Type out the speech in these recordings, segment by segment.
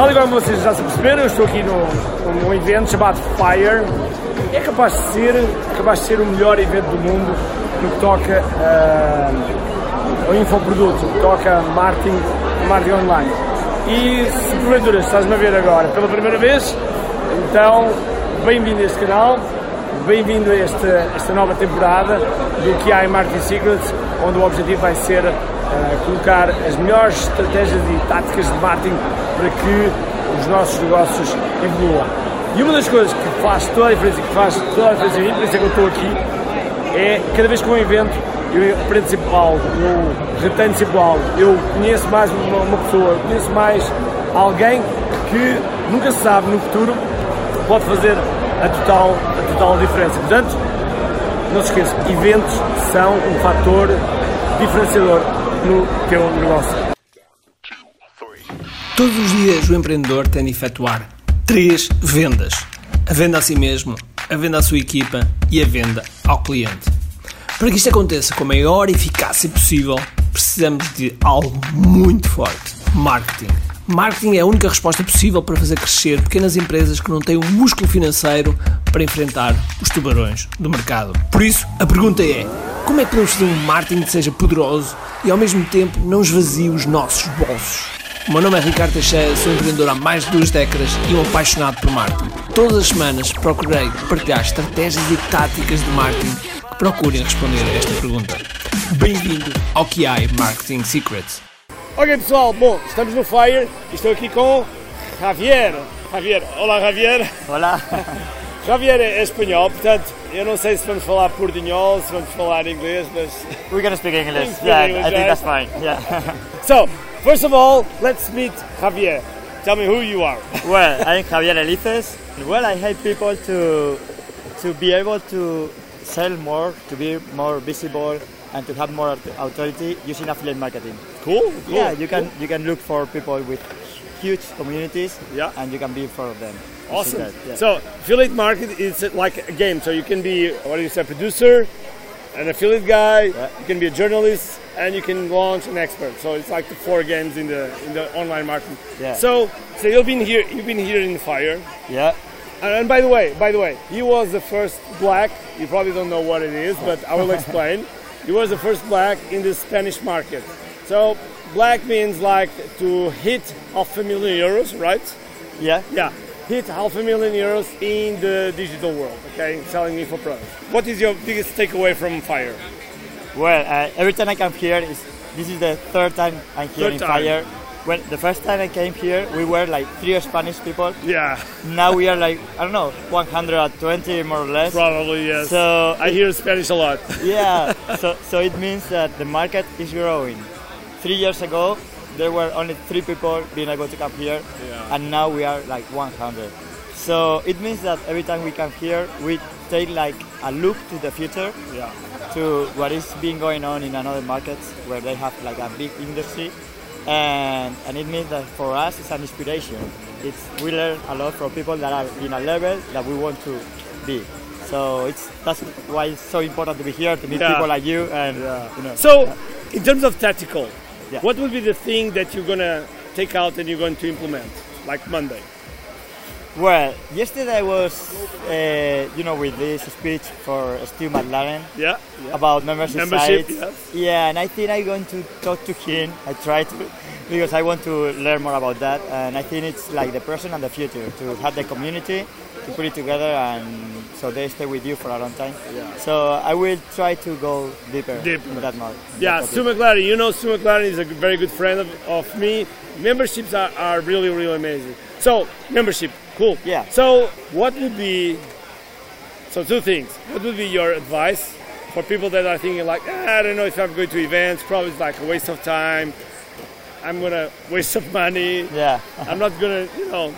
Tal e como vocês já se perceberam, eu estou aqui num, evento chamado Fire. É capaz de ser, é capaz de ser o melhor evento do mundo no que toca uh, ao infoproduto, no que toca marketing, marketing online. E se porventura estás-me a ver agora pela primeira vez, então bem-vindo a este canal, bem-vindo a esta, esta nova temporada do em Marketing Secrets, onde o objetivo vai ser uh, colocar as melhores estratégias e táticas de marketing para que os nossos negócios evoluam. E uma das coisas que faz toda a diferença, que faz toda a diferença mim, por isso é que eu estou aqui, é cada vez que um evento eu aprendo sempre algo, eu retenho sempre algo, eu conheço mais uma, uma pessoa, conheço mais alguém que nunca se sabe no futuro pode fazer a total, a total diferença. Portanto, não se esqueça, eventos são um fator diferenciador no teu negócio. Todos os dias o empreendedor tem de efetuar três vendas: a venda a si mesmo, a venda à sua equipa e a venda ao cliente. Para que isto aconteça com a maior eficácia possível, precisamos de algo muito forte: marketing. Marketing é a única resposta possível para fazer crescer pequenas empresas que não têm o um músculo financeiro para enfrentar os tubarões do mercado. Por isso, a pergunta é: como é que podemos fazer um marketing que seja poderoso e ao mesmo tempo não esvazie os nossos bolsos? O meu nome é Ricardo Teixeira, sou empreendedor há mais de duas décadas e um apaixonado por marketing. Todas as semanas procurei partilhar estratégias e táticas de marketing que procurem responder a esta pergunta. Bem-vindo ao QI Marketing Secrets. Ok pessoal, bom, estamos no Fire e estou aqui com Javier. Javier, olá Javier. Olá. Javier é espanhol, portanto, eu não sei se vamos falar portunhol, se vamos falar inglês, mas... We're gonna speak English. yeah, English, I think that's fine. Yeah. so, first of all, let's meet Javier. Tell me who you are. well, I'm Javier Elices. Well, I help people to to be able to sell more, to be more visible, and to have more authority using affiliate marketing. Cool. cool yeah, you cool. can you can look for people with huge communities. Yeah. And you can be in front of them. Awesome. That, yeah. So affiliate market is like a game. So you can be what do you say, producer, an affiliate guy. Yeah. You can be a journalist, and you can launch an expert. So it's like the four games in the in the online market. Yeah. So so you've been here. You've been here in fire. Yeah. And, and by the way, by the way, he was the first black. You probably don't know what it is, but I will explain. he was the first black in the Spanish market. So black means like to hit half a million euros, right? Yeah. Yeah, hit half a million euros in the digital world. Okay, selling info products. What is your biggest takeaway from Fire? Well, uh, every time I come here, is this is the third time I'm here Third in time. Fire. When the first time I came here, we were like three Spanish people. Yeah, Now we are like I don't know, 120 more or less. probably yes. So I hear Spanish a lot. yeah, so so it means that the market is growing. Three years ago, there were only three people being able to come here, Yeah. and now we are like 100. So it means that every time we come here, we take like a look to the future, Yeah. to what is being going on in another markets where they have like a big industry, and and it means that for us it's an inspiration. It's we learn a lot from people that are in a level that we want to be. So it's that's why it's so important to be here to meet Yeah. people like you and you know. So, in terms of tactical, Yeah. what would be the thing that you're gonna take out and you're going to implement, like Monday? Well, yesterday was, uh, you know, with this speech for Stu McLaren Yeah. yeah. about membership, Membership, sites. yes. Yeah, and I think I'm going to talk to him. I try to because I want to learn more about that, and I think it's like the person and the future to have the community to put it together, and so they stay with you for a long time. Yeah. So I will try to go deeper, Deeper. in that mark. Yeah, Stu McLaren. You know, Stu McLaren is a very good friend of, of me. Memberships are, are really, really amazing. So, membership, cool. Yeah. So, what would be, so two things. What would be your advice for people that are thinking like, "Ah, I don't know if I'm going to events, probably it's like a waste of time. I'm gonna waste of money. Yeah. I'm not gonna, you know,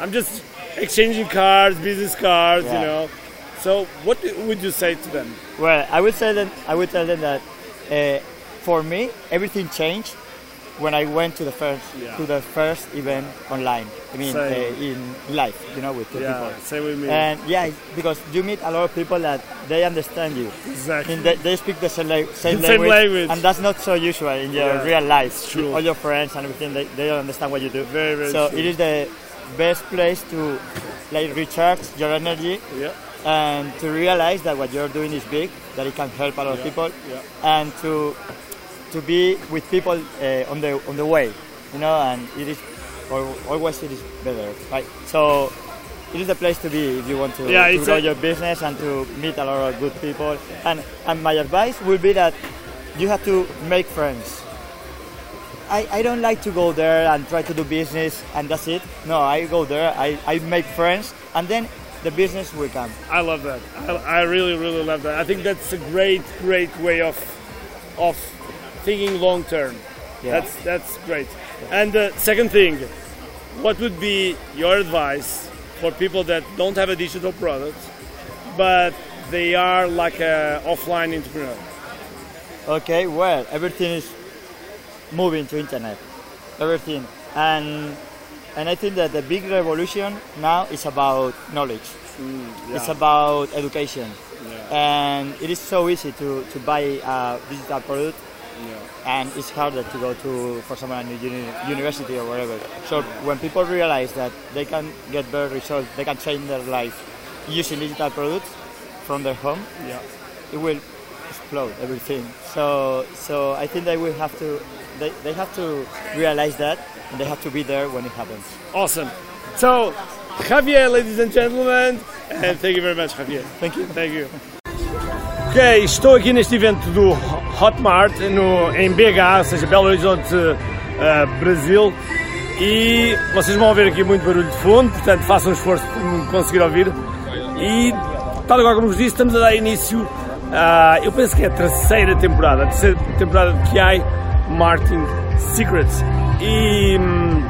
I'm just exchanging cards, business cards, you know. So, what would you say to them? Well, I would tell them. I would tell them that uh, for me, everything changed when I went to the first Yeah. to the first event online. I mean, uh, in life, you know, with two Yeah, people. same with me. And yeah, because you meet a lot of people that they understand you. I Exactly. mean, they, they speak the same, la- same, Same language, language. and that's not so usual in your Yeah, real life. true. All your friends and everything, they, they don't understand what you do. Very, very so true. it is the best place to like recharge your energy yeah. and to realize that what you're doing is big, that it can help a lot of people, yeah. and to to be with people uh, on the on the way, you know, and it is always it is better, right? So it is the place to be if you want to, Yeah, to grow a- your business and to meet a lot of good people. And and my advice will be that you have to make friends. I, I don't like to go there and try to do business and that's it. No, I go there, I, I make friends, and then the business will come. I love that. I, I really, really love that. I think that's a great, great way of of thinking long term. Yeah. That's that's great. And the second thing, what would be your advice for people that don't have a digital product, but they are like an offline entrepreneur? Okay, well, everything is moving to internet. Everything. And and I think that the big revolution now is about knowledge. Hmm, it's about education. And it is so easy to, to buy a digital product and it's harder to go to for someone at uni- university or whatever. So when people realize that they can get better results, they can change their life using digital products from their home, Yeah. it will explode everything. So so I think that we have to they, they have to realize that and they have to be there when it happens. Awesome. So, Javier, ladies and gentlemen, and thank you very much, Javier. Thank you. Thank you. Ok, estou aqui neste evento do Hotmart no, em BH, ou seja, Belo Horizonte, eh, Brasil. E vocês vão ouvir aqui muito barulho de fundo, portanto façam um esforço para me conseguir ouvir. E, tal agora como vos disse, estamos a dar início a, eu penso que é a terceira temporada, a terceira temporada de QI Marketing Secrets. E hum,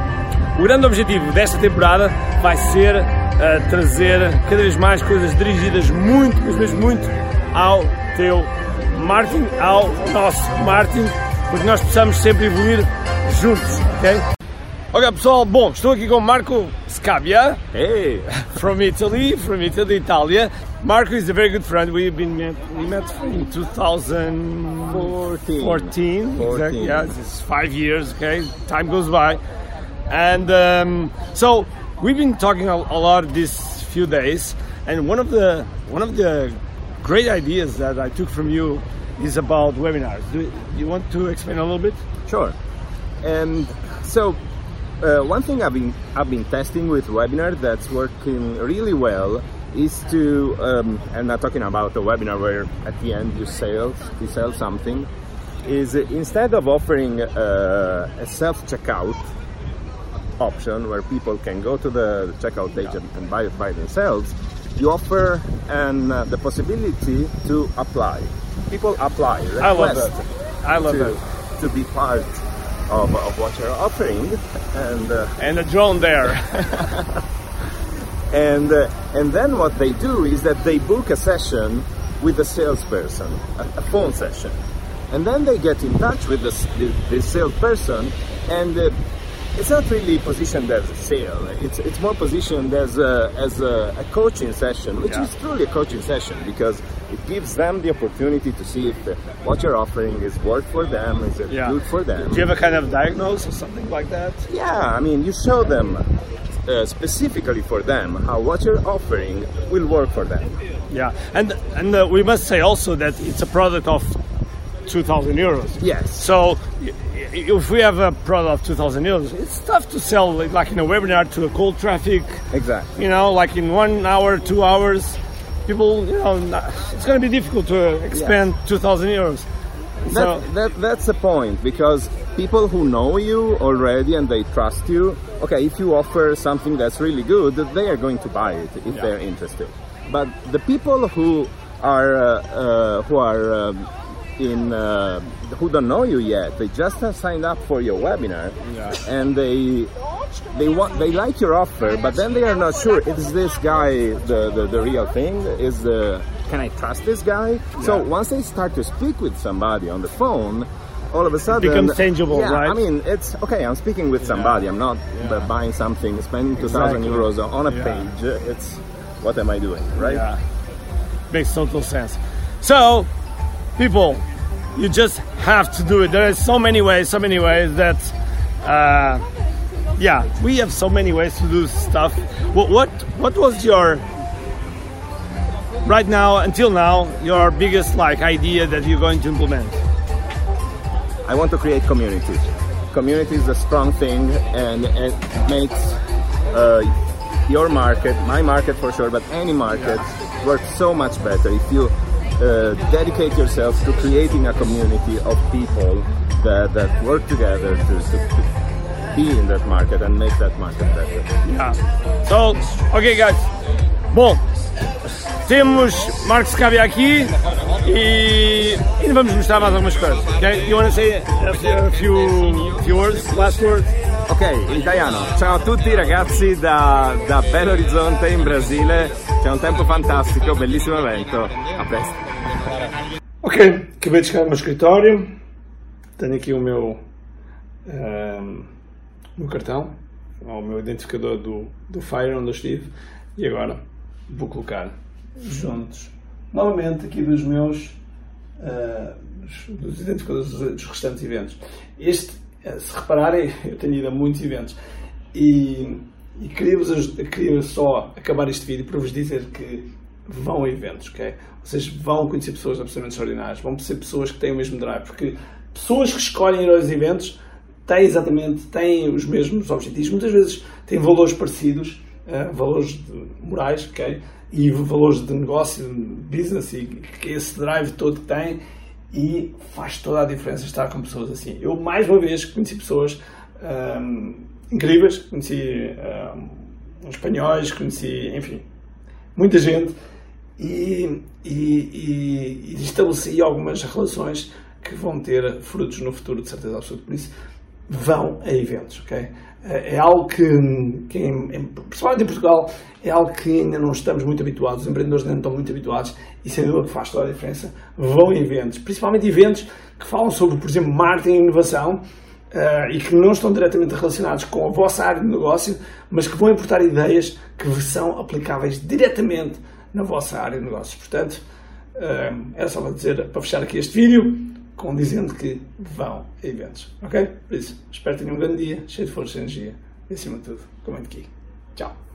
o grande objetivo desta temporada vai ser eh, trazer cada vez mais coisas dirigidas muito, mas mesmo muito, ao teu marketing, ao nosso marketing, porque nós precisamos sempre evoluir juntos, ok? Ok pessoal, bom, estou aqui com Marco Scabia, Hey, from Italy, from Italy, Italia. Marco is a very good friend. We've been met, we met in 2014. 14. exactly. Yeah, it's five years. Okay, time goes by, and um, so we've been talking a, a lot these few days. And one of the one of the great ideas that I took from you is about webinars. Do you want to explain a little bit? sure. And so, uh, one thing I've been I've been testing with webinar that's working really well is to, um, and not talking about a webinar where at the end you sell you sell something, is instead of offering uh, a self checkout option where people can go to the checkout page and, buy it by themselves, you offer and uh, the possibility to apply. People apply. I love that. I love to, that. to be part of, of what you're offering, and uh, And a drone there. and uh, and then what they do is that they book a session with a salesperson, a, a phone session, and then they get in touch with this the, the salesperson, and uh, it's not really positioned as a sale. It's it's more positioned as a as a, a coaching session, which Yeah. is truly a coaching session because it gives them the opportunity to see if what you're offering is worth for them, is it Yeah. good for them. Do you have a kind of diagnosis or something like that? Yeah, I mean, you show them uh, specifically for them how what you're offering will work for them. Yeah, and and uh, we must say also that it's a product of 2,000 euros. Yes. So if we have a product of 2,000 euros, it's tough to sell like like in a webinar to a cold traffic. Exactly. You know, like in one hour, two hours, people. You know, not- it's going to be difficult to expend 2,000 euros. So That, that, that's the point because people who know you already and they trust you, okay, if you offer something that's really good, they are going to buy it if Yeah. they're interested. But the people who are uh, uh, who are um, in uh, who don't know you yet, they just have signed up for your webinar, Yeah. and they they want they like your offer, but then they are not sure is this guy the, the, the real thing? Is the can I trust this guy? So once they start to speak with somebody on the phone, all of a sudden it becomes tangible, yeah, right? I mean, it's okay. I'm speaking with somebody. I'm not Yeah. buying something, spending 2,000 Exactly. euros on a Yeah. page. It's what am I doing, right? Yeah. Makes total sense. So, people, you just have to do it. There are so many ways, so many ways that, uh, yeah, we have so many ways to do stuff. What, what, what was your, right now, until now, your biggest like idea that you're going to implement? I want to create community. Community is a strong thing, and it makes uh, your market, my market for sure, but any market works so much better if you uh, dedicate yourself to creating a community of people that, that work together to, to, be in that market and make that market better. Yeah. So, ok, guys. Bom, temos Marcos Cavia aqui e ainda vamos mostrar mais algumas coisas. Okay? You want to say a few, a few, few words, last words? Ok, in italiano. Ciao a tutti ragazzi da, da Belo Horizonte in Brasile. C'è un tempo fantastico, bellissimo evento. A presto. Ok, acabei de chegar no meu escritório. Tenho aqui o meu, ehm, o meu cartão, o meu identificador do, do Fire onde eu estive. E agora vou colocar juntos novamente aqui dos meus eh, dos- identificadores dos, dos restantes eventos. Este, eh, se repararem, eu tenho ido a muitos eventos e, e queria-vos aj- queria só acabar este vídeo para vos dizer que vão a eventos, ok? Vocês vão conhecer pessoas absolutamente extraordinárias, vão ser pessoas que têm o mesmo drive, porque pessoas que escolhem ir aos eventos têm exatamente têm os mesmos objetivos, muitas vezes têm valores parecidos, eh, valores de- morais, ok? E valores de negócio, de business e que esse drive todo que tem e faz toda a diferença estar com pessoas assim. Eu mais uma vez conheci pessoas ahm, incríveis, conheci ahm, espanhóis, conheci, enfim, muita gente e, e, e, e estabeleci algumas relações que vão ter frutos no futuro, de certeza absoluta. Por isso, vão a eventos, ok? É é algo que, que em- principalmente em Portugal, é algo que ainda não estamos muito habituados, os empreendedores ainda não estão muito habituados e sem dúvida que faz toda a diferença. Vão a eventos, principalmente eventos que falam sobre, por exemplo, marketing e inovação, eh, e que não estão diretamente relacionados com a vossa área de negócio, mas que vão importar ideias que são aplicáveis diretamente na vossa área de negócios. Portanto, eh, era só para dizer, para fechar aqui este vídeo, com dizendo que vão a eventos. Ok? Por isso, espero que tenham um grande dia, cheio de força e energia. E acima de tudo, comente aqui. Tchau.